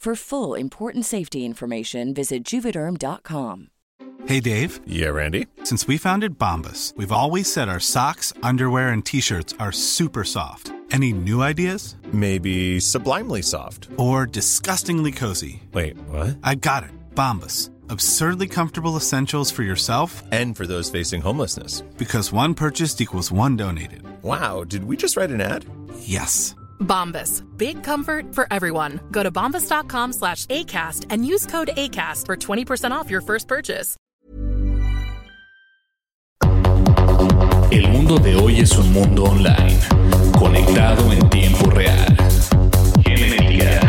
For full important safety information, visit juvederm.com. Hey Dave. Yeah, Randy. Since we founded Bombus, we've always said our socks, underwear, and t-shirts are super soft. Any new ideas? Maybe sublimely soft. Or disgustingly cozy. Wait, what? I got it. Bombus. Absurdly comfortable essentials for yourself and for those facing homelessness. Because one purchased equals one donated. Wow, did we just write an ad? Yes. Bombas. Big comfort for everyone. Go to bombas.com slash ACAST and use code ACAST for 20% off your first purchase. El mundo de hoy es un mundo online, conectado en tiempo real. Genética,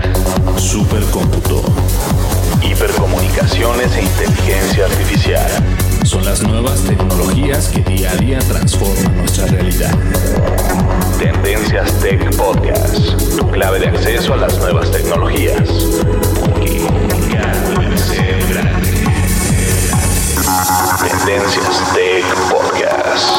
supercómputo, hipercomunicaciones e inteligencia artificial. Son las nuevas tecnologías que día a día transforman nuestra realidad. Tendencias Tech Podcast, tu clave de acceso a las nuevas tecnologías. Aquí. Tendencias Tech Podcast.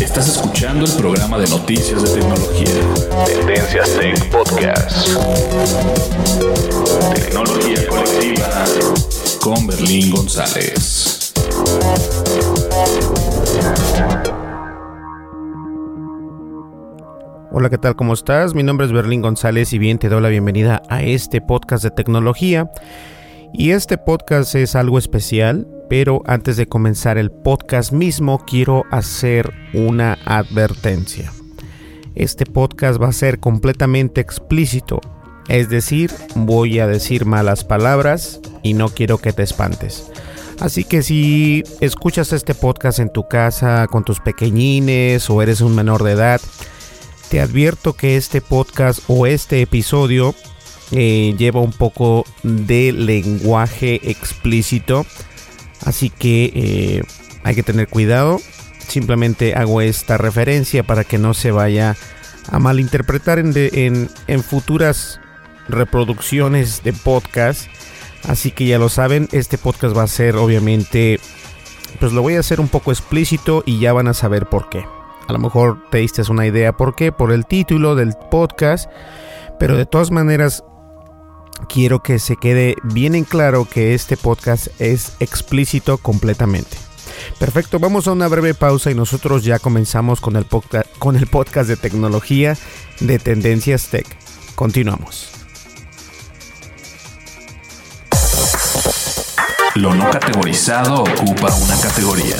Estás escuchando el programa de noticias de tecnología. Tendencias Tech Podcast. Tecnología colectiva con Berlín González. Hola, ¿qué tal? ¿Cómo estás? Mi nombre es Berlín González y bien te doy la bienvenida a este podcast de tecnología. Y este podcast es algo especial, pero antes de comenzar el podcast mismo quiero hacer una advertencia. Este podcast va a ser completamente explícito, es decir, voy a decir malas palabras y no quiero que te espantes. Así que si escuchas este podcast en tu casa con tus pequeñines o eres un menor de edad, te advierto que este podcast o este episodio eh, lleva un poco de lenguaje explícito. Así que eh, hay que tener cuidado. Simplemente hago esta referencia para que no se vaya a malinterpretar en, en, en futuras reproducciones de podcast. Así que ya lo saben, este podcast va a ser obviamente, pues lo voy a hacer un poco explícito y ya van a saber por qué. A lo mejor te diste una idea por qué, por el título del podcast, pero de todas maneras quiero que se quede bien en claro que este podcast es explícito completamente. Perfecto, vamos a una breve pausa y nosotros ya comenzamos con el, podcast, con el podcast de tecnología de Tendencias Tech. Continuamos. Lo no categorizado ocupa una categoría.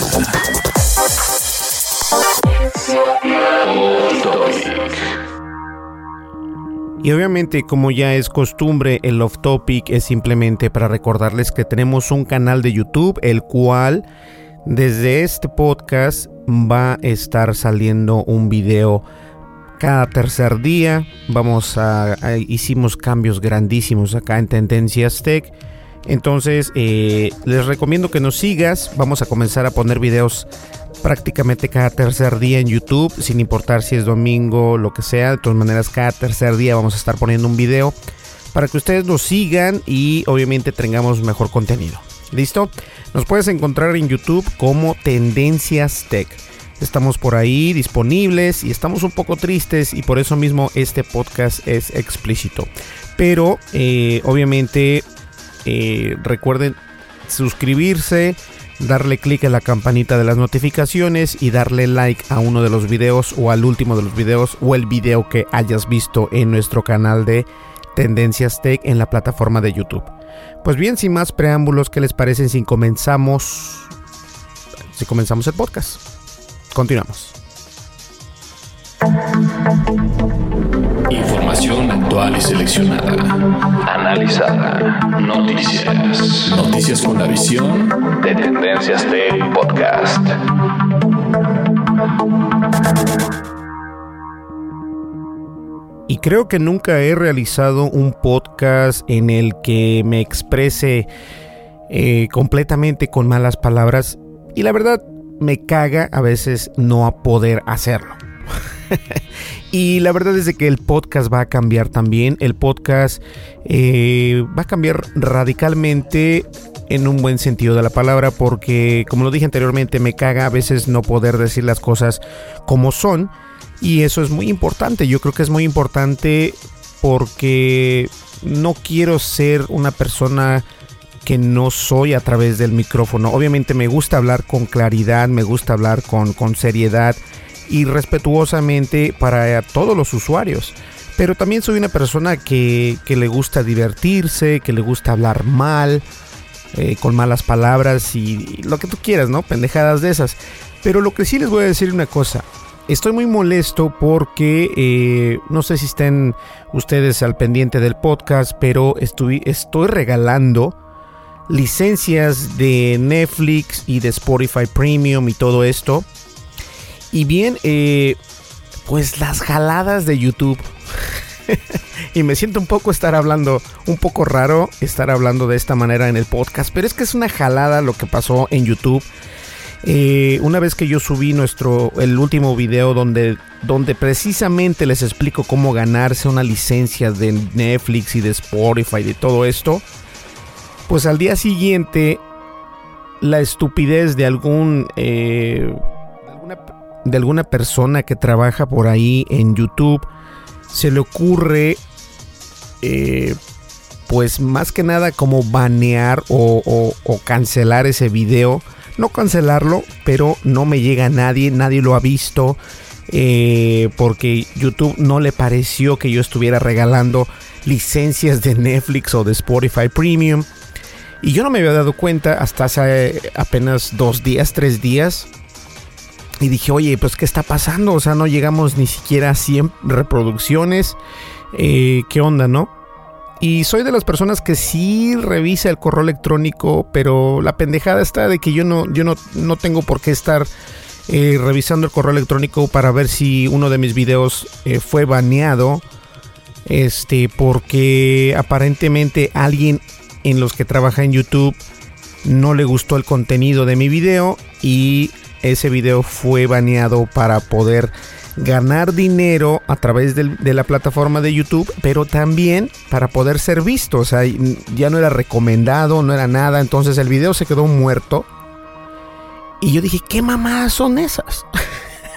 Y obviamente como ya es costumbre el off topic es simplemente para recordarles que tenemos un canal de YouTube el cual desde este podcast va a estar saliendo un video cada tercer día. Vamos a, a hicimos cambios grandísimos acá en Tendencias Tech. Entonces eh, les recomiendo que nos sigas. Vamos a comenzar a poner videos prácticamente cada tercer día en YouTube, sin importar si es domingo, lo que sea. De todas maneras, cada tercer día vamos a estar poniendo un video para que ustedes nos sigan y obviamente tengamos mejor contenido. ¿Listo? Nos puedes encontrar en YouTube como Tendencias Tech. Estamos por ahí disponibles y estamos un poco tristes y por eso mismo este podcast es explícito. Pero eh, obviamente eh, recuerden suscribirse, darle clic a la campanita de las notificaciones y darle like a uno de los videos o al último de los videos o el video que hayas visto en nuestro canal de Tendencias Tech en la plataforma de YouTube. Pues bien, sin más preámbulos, ¿qué les parece si comenzamos si comenzamos el podcast? Continuamos. Información actual y seleccionada. Analizada. Noticias. Noticias con la visión de Tendencias Tech Podcast. Y creo que nunca he realizado un podcast en el que me exprese eh, completamente con malas palabras. Y la verdad, me caga a veces no poder hacerlo. y la verdad es que el podcast va a cambiar también. El podcast eh, va a cambiar radicalmente en un buen sentido de la palabra porque, como lo dije anteriormente, me caga a veces no poder decir las cosas como son. Y eso es muy importante. Yo creo que es muy importante porque no quiero ser una persona que no soy a través del micrófono. Obviamente me gusta hablar con claridad, me gusta hablar con, con seriedad y respetuosamente para todos los usuarios. Pero también soy una persona que, que le gusta divertirse, que le gusta hablar mal, eh, con malas palabras y, lo que tú quieras, ¿no? Pendejadas de esas. Pero lo que sí les voy a decir una cosa. Estoy muy molesto porque eh, no sé si estén ustedes al pendiente del podcast, pero estoy, estoy regalando licencias de Netflix y de Spotify Premium y todo esto. Y bien, eh, pues las jaladas de YouTube. y me siento un poco estar hablando, un poco raro estar hablando de esta manera en el podcast, pero es que es una jalada lo que pasó en YouTube. Eh, una vez que yo subí nuestro el último video donde donde precisamente les explico cómo ganarse una licencia de Netflix y de Spotify y de todo esto, pues al día siguiente la estupidez de algún eh, de alguna persona que trabaja por ahí en YouTube se le ocurre eh, pues más que nada como banear o, cancelar ese video no cancelarlo pero no me llega nadie nadie lo ha visto eh, porque YouTube no le pareció que yo estuviera regalando licencias de Netflix o de Spotify Premium y yo no me había dado cuenta hasta hace apenas dos días, tres días. Y dije, oye, pues ¿qué está pasando? O sea, no llegamos ni siquiera a 100 reproducciones. Eh, ¿Qué onda, no? Y soy de las personas que sí revisa el correo electrónico, pero la pendejada está de que yo no, yo no, no tengo por qué estar eh, revisando el correo electrónico para ver si uno de mis videos eh, fue baneado. Este, porque aparentemente alguien en los que trabaja en YouTube no le gustó el contenido de mi video y ese video fue baneado para poder ganar dinero a través de la plataforma de YouTube, pero también para poder ser visto. O sea, ya no era recomendado, no era nada. Entonces el video se quedó muerto. Y yo dije, ¿qué mamadas son esas?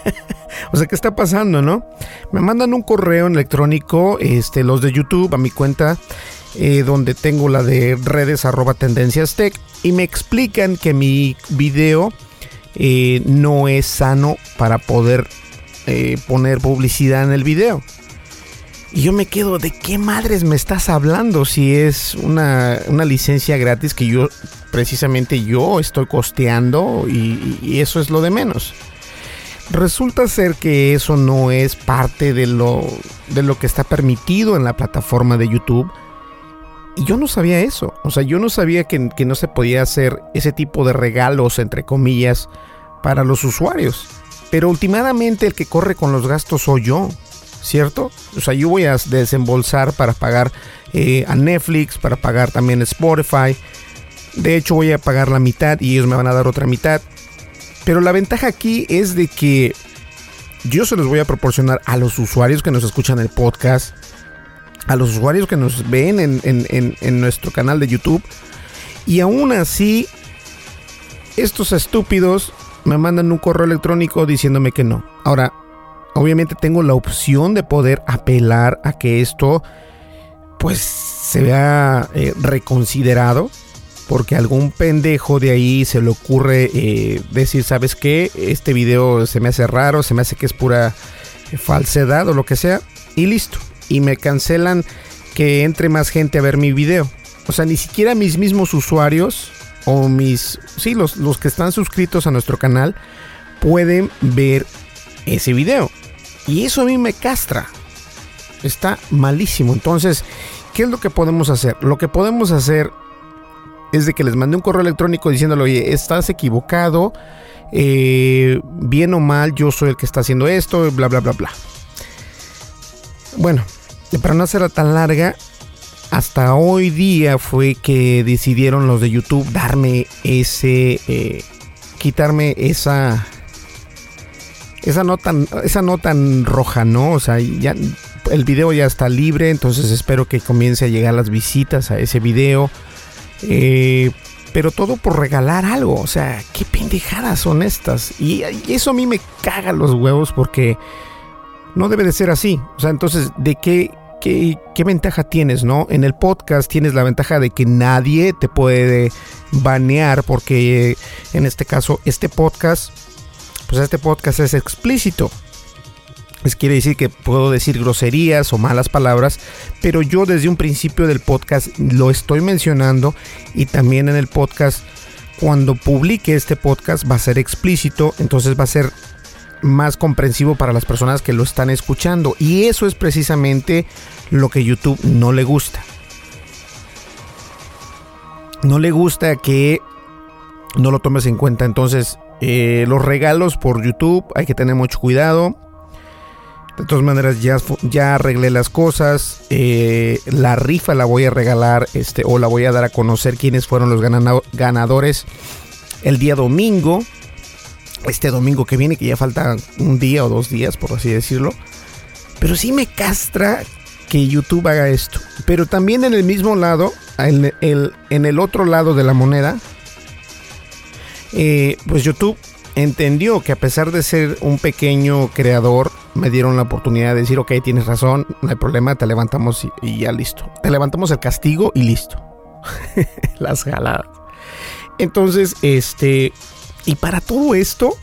o sea, ¿qué está pasando, no? Me mandan un correo electrónico, este, los de YouTube, a mi cuenta. Eh, donde tengo la de redes arroba tendencias tech y me explican que mi video eh, no es sano para poder eh, poner publicidad en el video. Y yo me quedo, ¿de qué madres me estás hablando? Si es una, licencia gratis que yo, precisamente yo estoy costeando y, y, eso es lo de menos. Resulta ser que eso no es parte de lo, de lo que está permitido en la plataforma de YouTube y yo no sabía eso. O sea, yo no sabía que, no se podía hacer ese tipo de regalos, entre comillas, para los usuarios. Pero últimamente el que corre con los gastos soy yo, ¿cierto? O sea, yo voy a desembolsar para pagar eh, a Netflix, para pagar también Spotify. De hecho, voy a pagar la mitad y ellos me van a dar otra mitad. Pero la ventaja aquí es de que yo se los voy a proporcionar a los usuarios que nos escuchan el podcast a los usuarios que nos ven en, nuestro canal de YouTube. Y aún así, estos estúpidos me mandan un correo electrónico diciéndome que no. Ahora, obviamente tengo la opción de poder apelar a que esto pues se vea eh, reconsiderado porque algún pendejo de ahí se le ocurre eh, decir, ¿sabes qué? Este video se me hace raro, se me hace que es pura falsedad o lo que sea, y listo. Y me cancelan que entre más gente a ver mi video. O sea, ni siquiera mis mismos usuarios o mis, sí, los, los que están suscritos a nuestro canal pueden ver ese video. Y eso a mí me castra. Está malísimo. Entonces, ¿qué es lo que podemos hacer? Lo que podemos hacer es de que les mandé un correo electrónico diciéndole, oye, estás equivocado, eh, bien o mal, yo soy el que está haciendo esto, bla, bla, bla, bla. Bueno, para no hacerla tan larga, hasta hoy día fue que decidieron los de YouTube darme ese, eh, quitarme esa, esa nota, esa nota roja, ¿no? O sea, ya el video ya está libre, entonces espero que comience a llegar las visitas a ese video. Eh, pero todo por regalar algo. O sea, qué pendejadas son estas. Y, eso a mí me caga los huevos porque no debe de ser así. O sea, entonces, ¿de qué, qué, qué ventaja tienes, no? En el podcast tienes la ventaja de que nadie te puede banear porque en este caso, este podcast, pues este podcast es explícito. Es quiere decir que puedo decir groserías o malas palabras, pero yo desde un principio del podcast lo estoy mencionando y también en el podcast, cuando publique este podcast va a ser explícito, entonces va a ser más comprensivo para las personas que lo están escuchando. Y eso es precisamente lo que YouTube no le gusta. No le gusta que no lo tomes en cuenta. Entonces, eh, los regalos por YouTube hay que tener mucho cuidado de todas maneras, ya, ya arreglé las cosas. Eh, la rifa la voy a regalar este, o la voy a dar a conocer quiénes fueron los ganadores el día domingo. Este domingo que viene, que ya falta un día o dos días, por así decirlo. Pero sí me castra que YouTube haga esto. Pero también en el mismo lado, en el, otro lado de la moneda, eh, pues YouTube entendió que a pesar de ser un pequeño creador, me dieron la oportunidad de decir, ok, tienes razón, no hay problema, te levantamos y, ya listo. Te levantamos el castigo y listo. Las jaladas. Entonces, este, y para todo esto,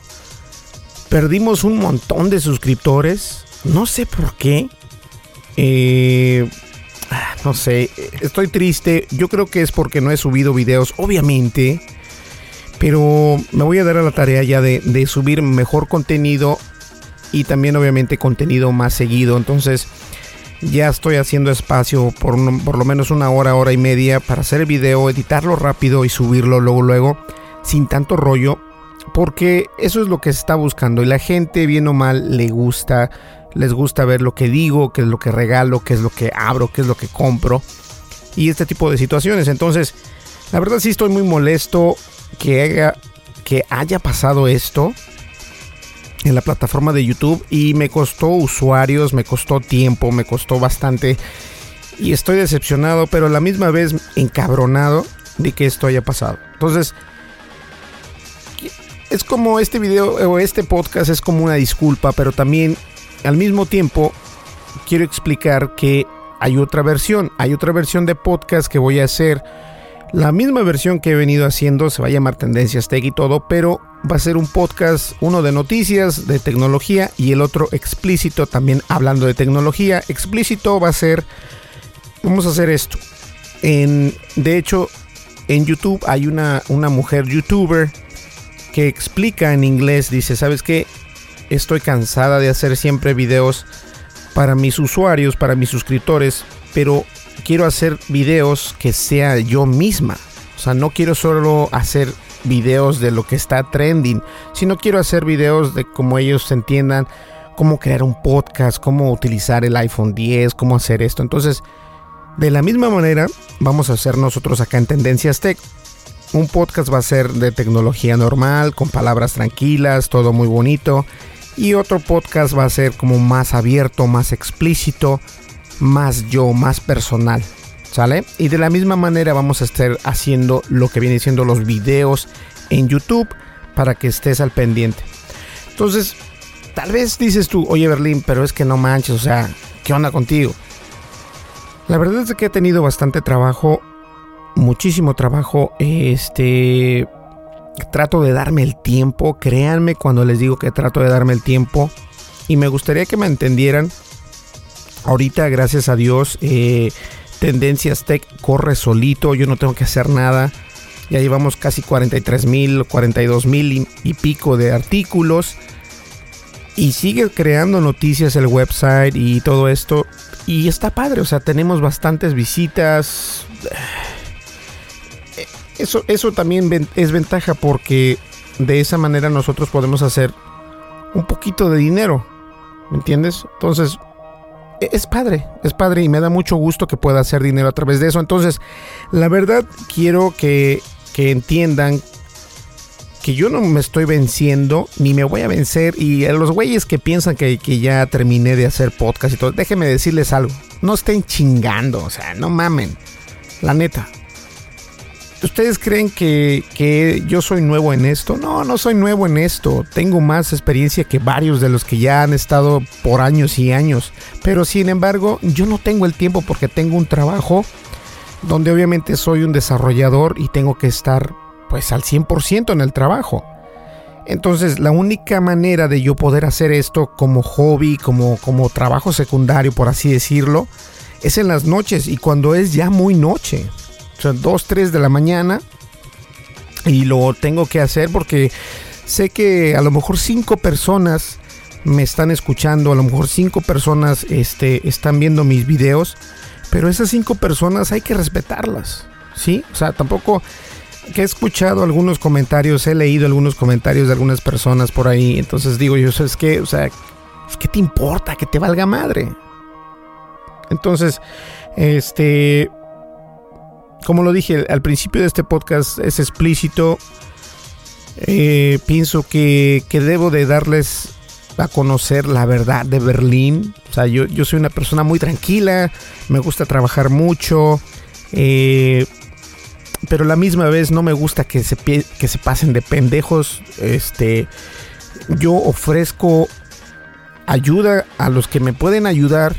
perdimos un montón de suscriptores. No sé por qué. Eh, ah, no sé, estoy triste. Yo creo que es porque no he subido videos, obviamente. Pero me voy a dar a la tarea ya de, subir mejor contenido y también obviamente contenido más seguido. Entonces ya estoy haciendo espacio por, por lo menos una hora, hora y media para hacer el video, editarlo rápido y subirlo luego, luego, sin tanto rollo. Porque eso es lo que se está buscando y la gente, bien o mal, le gusta, les gusta ver lo que digo, qué es lo que regalo, qué es lo que abro, qué es lo que compro y este tipo de situaciones. Entonces, la verdad sí estoy muy molesto que haya, pasado esto en la plataforma de YouTube y me costó usuarios, me costó tiempo, me costó bastante y estoy decepcionado, pero a la misma vez encabronado de que esto haya pasado. Entonces, es como este video o este podcast es como una disculpa, pero también al mismo tiempo quiero explicar que hay otra versión, hay otra versión de podcast que voy a hacer. La misma versión que he venido haciendo se va a llamar Tendencias Tech y todo, pero va a ser un podcast, uno de noticias, de tecnología y el otro explícito también hablando de tecnología. Explícito va a ser, vamos a hacer esto. En, de hecho, en YouTube hay una, una mujer youtuber que explica en inglés, dice, ¿sabes qué? Estoy cansada de hacer siempre videos para mis usuarios, para mis suscriptores, pero quiero hacer videos que sea yo misma. O sea, no quiero solo hacer videos de lo que está trending, sino quiero hacer videos de cómo ellos entiendan cómo crear un podcast, cómo utilizar el iPhone 10, cómo hacer esto. Entonces, de la misma manera, vamos a hacer nosotros acá en Tendencias Tech. Un podcast va a ser de tecnología normal, con palabras tranquilas, todo muy bonito. Y otro podcast va a ser como más abierto, más explícito, más yo, más personal. ¿Sale? Y de la misma manera vamos a estar haciendo lo que viene siendo los videos en YouTube para que estés al pendiente. Entonces, tal vez dices tú, oye Berlín, pero es que no manches, o sea, ¿qué onda contigo? La verdad es que he tenido bastante trabajo, muchísimo trabajo, este... Trato de darme el tiempo, créanme cuando les digo que trato de darme el tiempo. Y me gustaría que me entendieran. Ahorita, gracias a Dios, eh, Tendencias Tech corre solito, yo no tengo que hacer nada. Ya llevamos casi 43 mil, 42 mil y, pico de artículos. Y sigue creando noticias el website y todo esto. Y está padre, o sea, tenemos bastantes visitas. Eso, eso también es ventaja porque de esa manera nosotros podemos hacer un poquito de dinero. ¿Me entiendes? Entonces, e, es padre, es padre y me da mucho gusto que pueda hacer dinero a través de eso. Entonces, la verdad quiero que, que entiendan que yo no me estoy venciendo ni me voy a vencer. Y a los güeyes que piensan que, que ya terminé de hacer podcast y todo, déjenme decirles algo. No estén chingando, o sea, no mamen. La neta, ¿Ustedes creen que, yo soy nuevo en esto? No, no soy nuevo en esto. Tengo más experiencia que varios de los que ya han estado por años y años. Pero sin embargo, yo no tengo el tiempo porque tengo un trabajo donde obviamente soy un desarrollador y tengo que estar pues al 100% en el trabajo. Entonces, la única manera de yo poder hacer esto como hobby, como, como trabajo secundario, por así decirlo, es en las noches y cuando es ya muy noche. O sea, 2, 3 de la mañana. Y lo tengo que hacer porque sé que a lo mejor cinco personas me están escuchando, a lo mejor cinco personas este, están viendo mis videos, pero esas cinco personas hay que respetarlas, ¿sí? O sea, tampoco que he escuchado algunos comentarios, he leído algunos comentarios de algunas personas por ahí, entonces digo yo, ¿sabes qué? O sea, ¿qué te importa? Que te valga madre. Entonces, este, como lo dije al principio de este podcast, es explícito. Eh, pienso que, debo de darles a conocer la verdad de Berlín. O sea, yo, yo soy una persona muy tranquila, me gusta trabajar mucho, eh, pero la misma vez no me gusta que se, que se pasen de pendejos. Este, yo ofrezco ayuda a los que me pueden ayudar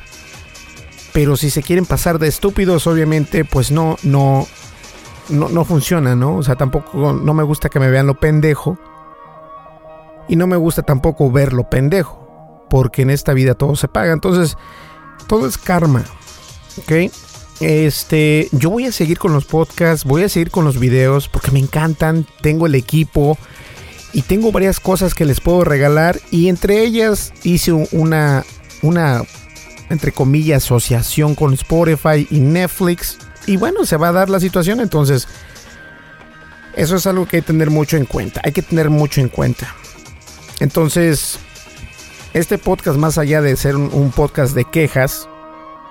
pero si se quieren pasar de estúpidos, obviamente, pues no, no, no, no funciona, ¿no? O sea, tampoco, no me gusta que me vean lo pendejo. Y no me gusta tampoco ver lo pendejo. Porque en esta vida todo se paga. Entonces, todo es karma. ¿Ok? Este, yo voy a seguir con los podcasts, voy a seguir con los videos porque me encantan. Tengo el equipo y tengo varias cosas que les puedo regalar. Y entre ellas hice una, una entre comillas, asociación con Spotify y Netflix. Y bueno, se va a dar la situación, entonces eso es algo que hay que tener mucho en cuenta. Hay que tener mucho en cuenta. Entonces, este podcast, más allá de ser un, podcast de quejas,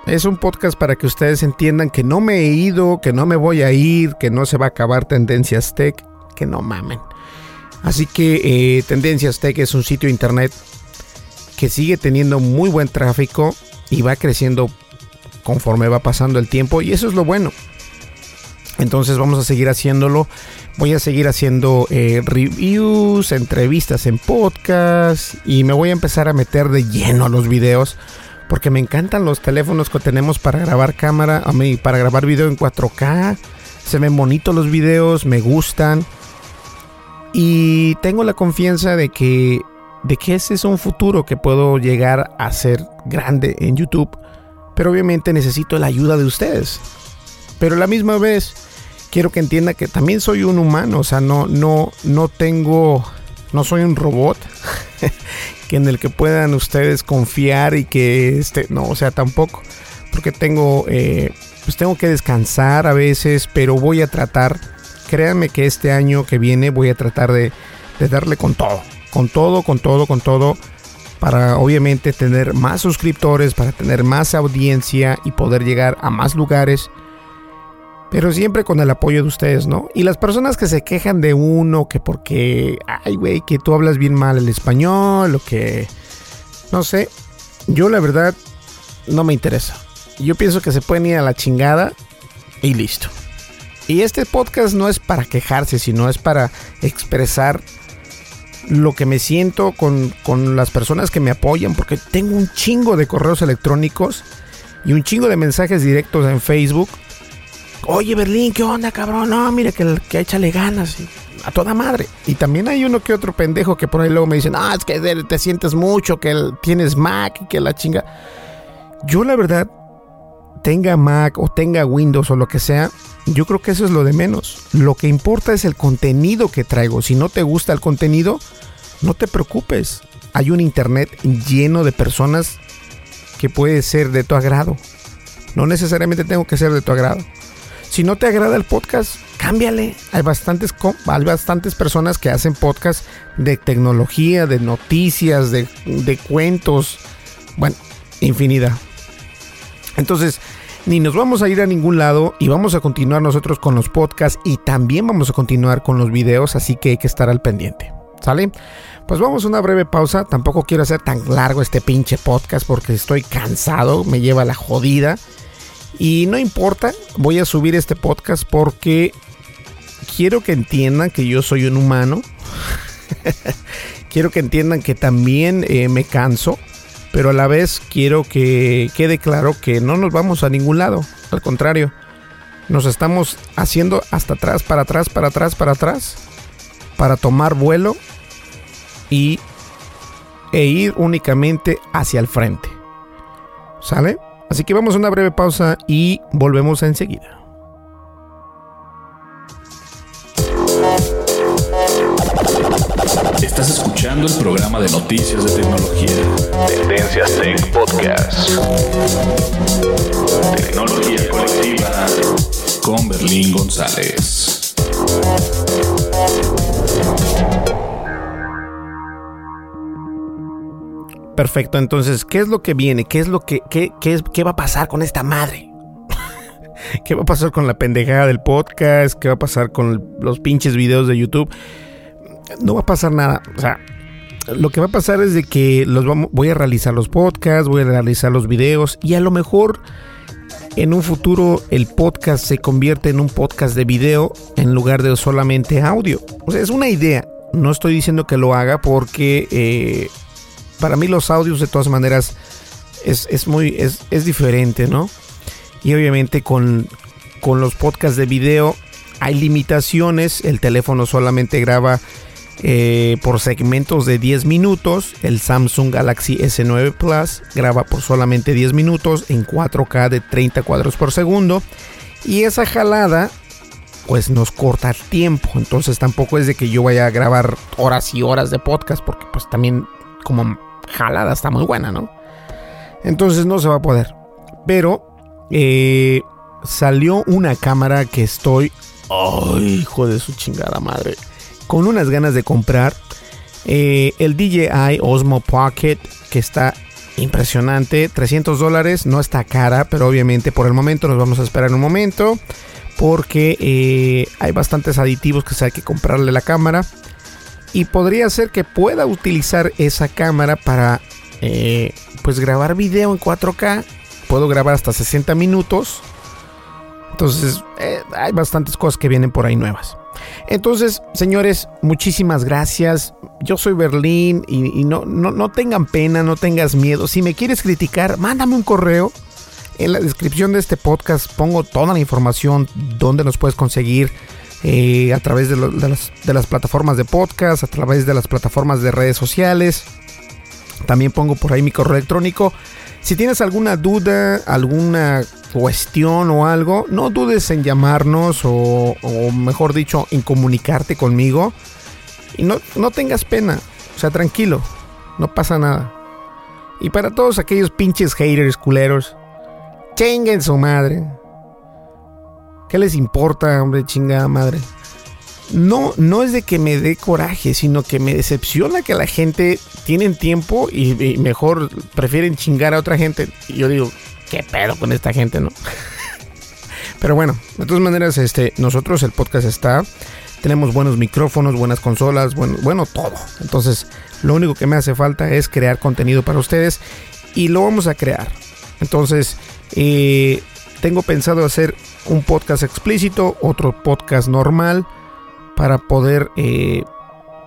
es un podcast para que ustedes entiendan que no me he ido, que no me voy a ir, que no se va a acabar Tendencias Tech, que no mamen. Así que eh, Tendencias Tech es un sitio internet que sigue teniendo muy buen tráfico y va creciendo conforme va pasando el tiempo y eso es lo bueno. Entonces vamos a seguir haciéndolo. Voy a seguir haciendo eh, reviews, entrevistas en podcast y me voy a empezar a meter de lleno a los videos porque me encantan los teléfonos que tenemos para grabar cámara, a mí, para grabar video en 4K. Se ven bonitos los videos, me gustan. Y tengo la confianza de que de que ese es un futuro que puedo llegar a ser grande en YouTube, pero obviamente necesito la ayuda de ustedes. Pero a la misma vez quiero que entienda que también soy un humano, o sea, no no no tengo no soy un robot que en el que puedan ustedes confiar y que este no, o sea, tampoco porque tengo eh, pues tengo que descansar a veces, pero voy a tratar, créanme que este año que viene voy a tratar de, de darle con todo con todo, con todo, con todo, para obviamente tener más suscriptores, para tener más audiencia y poder llegar a más lugares. Pero siempre con el apoyo de ustedes, ¿no? Y las personas que se quejan de uno, que porque, ay, güey, que tú hablas bien mal el español, o que, no sé, yo la verdad no me interesa. Yo pienso que se pueden ir a la chingada y listo. Y este podcast no es para quejarse, sino es para expresar lo que me siento con, con las personas que me apoyan, porque tengo un chingo de correos electrónicos y un chingo de mensajes directos en Facebook. Oye, Berlín, ¿qué onda, cabrón? No, mira, que, que échale ganas. A toda madre. Y también hay uno que otro pendejo que por ahí luego me dicen, ah, es que te sientes mucho, que tienes Mac y que la chinga. Yo, la verdad, tenga Mac o tenga Windows o lo que sea, yo creo que eso es lo de menos. Lo que importa es el contenido que traigo. Si no te gusta el contenido, no te preocupes. Hay un internet lleno de personas que puede ser de tu agrado. No necesariamente tengo que ser de tu agrado. Si no te agrada el podcast, cámbiale. Hay bastantes, hay bastantes personas que hacen podcast de tecnología, de noticias, de, de cuentos. Bueno, infinidad. Entonces, ni nos vamos a ir a ningún lado y vamos a continuar nosotros con los podcasts y también vamos a continuar con los videos, así que hay que estar al pendiente. ¿Sale? Pues vamos a una breve pausa. Tampoco quiero hacer tan largo este pinche podcast porque estoy cansado, me lleva la jodida. Y no importa, voy a subir este podcast porque quiero que entiendan que yo soy un humano. quiero que entiendan que también eh, me canso pero a la vez quiero que quede claro que no nos vamos a ningún lado, al contrario, nos estamos haciendo hasta atrás, para atrás, para atrás, para atrás, para tomar vuelo y e ir únicamente hacia el frente. ¿Sale? Así que vamos a una breve pausa y volvemos enseguida. Estás escuchando el programa de noticias de tecnología. Tendencias Tech Podcast. Tecnología colectiva con Berlín González. Perfecto, entonces, ¿qué es lo que viene? ¿Qué es lo que qué, qué, qué va a pasar con esta madre? ¿Qué va a pasar con la pendejada del podcast? ¿Qué va a pasar con los pinches videos de YouTube? No va a pasar nada. O sea, lo que va a pasar es de que los voy a realizar los podcasts, voy a realizar los videos y a lo mejor en un futuro el podcast se convierte en un podcast de video en lugar de solamente audio. O sea, es una idea. No estoy diciendo que lo haga porque eh, para mí los audios de todas maneras es, muy es, es, diferente, ¿no? Y obviamente con, con los podcasts de video hay limitaciones. El teléfono solamente graba eh, por segmentos de 10 minutos. El Samsung Galaxy S9 Plus graba por solamente 10 minutos en 4K de 30 cuadros por segundo. Y esa jalada pues nos corta tiempo. Entonces tampoco es de que yo vaya a grabar horas y horas de podcast porque pues también como jalada está muy buena, ¿no? Entonces no se va a poder. Pero eh, salió una cámara que estoy... ¡Ay, hijo de su chingada madre! Con unas ganas de comprar. Eh, el DJI Osmo Pocket que está impresionante, 300 dólares, no está cara, pero obviamente por el momento nos vamos a esperar un momento porque eh, hay bastantes aditivos que se hay que comprarle la cámara y podría ser que pueda utilizar esa cámara para eh, pues grabar video en 4K, puedo grabar hasta 60 minutos, entonces hay bastantes cosas que vienen por ahí nuevas. Entonces, señores, muchísimas gracias. Yo soy Berlín y, no, no, tengan pena, no tengas miedo. Si me quieres criticar, mándame un correo. En la descripción de este podcast pongo toda la información, donde nos puedes conseguir eh, a través de, las, de las plataformas de podcast, a través de las plataformas de redes sociales. También pongo por ahí mi correo electrónico. Si tienes alguna duda, alguna cuestión o algo, no dudes en llamarnos o, mejor dicho, en comunicarte conmigo. Y no, no tengas pena, o sea, tranquilo, no pasa nada. Y para todos aquellos pinches haters culeros, chinguen su madre. ¿Qué les importa, hombre, chingada madre? No, no es de que me dé coraje, sino que me decepciona que la gente tiene tiempo y, y mejor prefieren chingar a otra gente. Y yo digo, ¿qué pedo con esta gente, no? Pero bueno, de todas maneras, este, nosotros el podcast está. Tenemos buenos micrófonos, buenas consolas, bueno, bueno, todo. Entonces, lo único que me hace falta es crear contenido para ustedes y lo vamos a crear. Entonces, eh, tengo pensado hacer un podcast explícito, otro podcast normal, para poder, eh,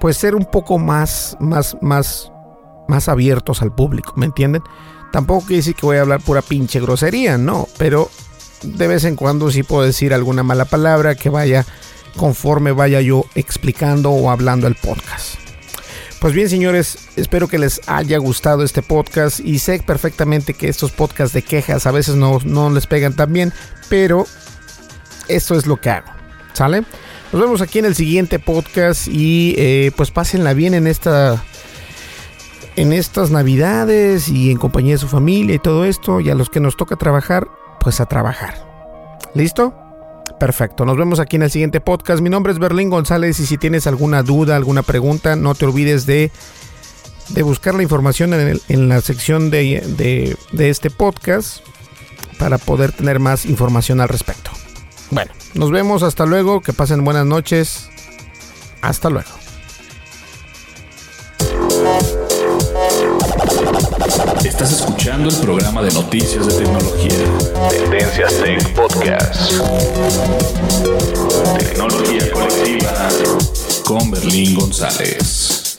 pues ser un poco más, más, más, más abiertos al público, ¿me entienden? Tampoco quiere decir que voy a hablar pura pinche grosería, no, pero de vez en cuando sí puedo decir alguna mala palabra que vaya conforme vaya yo explicando o hablando el podcast. Pues bien, señores, espero que les haya gustado este podcast y sé perfectamente que estos podcasts de quejas a veces no, no les pegan tan bien, pero esto es lo que hago. ¿Sale? Nos vemos aquí en el siguiente podcast y eh, pues pásenla bien en esta en estas navidades y en compañía de su familia y todo esto y a los que nos toca trabajar pues a trabajar. ¿Listo? Perfecto, nos vemos aquí en el siguiente podcast. Mi nombre es Berlín González y si tienes alguna duda, alguna pregunta, no te olvides de, de buscar la información en, la sección de, de este podcast para poder tener más información al respecto. Bueno, nos vemos, hasta luego, que pasen buenas noches. Hasta luego. Estás escuchando el programa de noticias de tecnología. Tendencias Tech Podcast. Tecnología colectiva con Berlín González.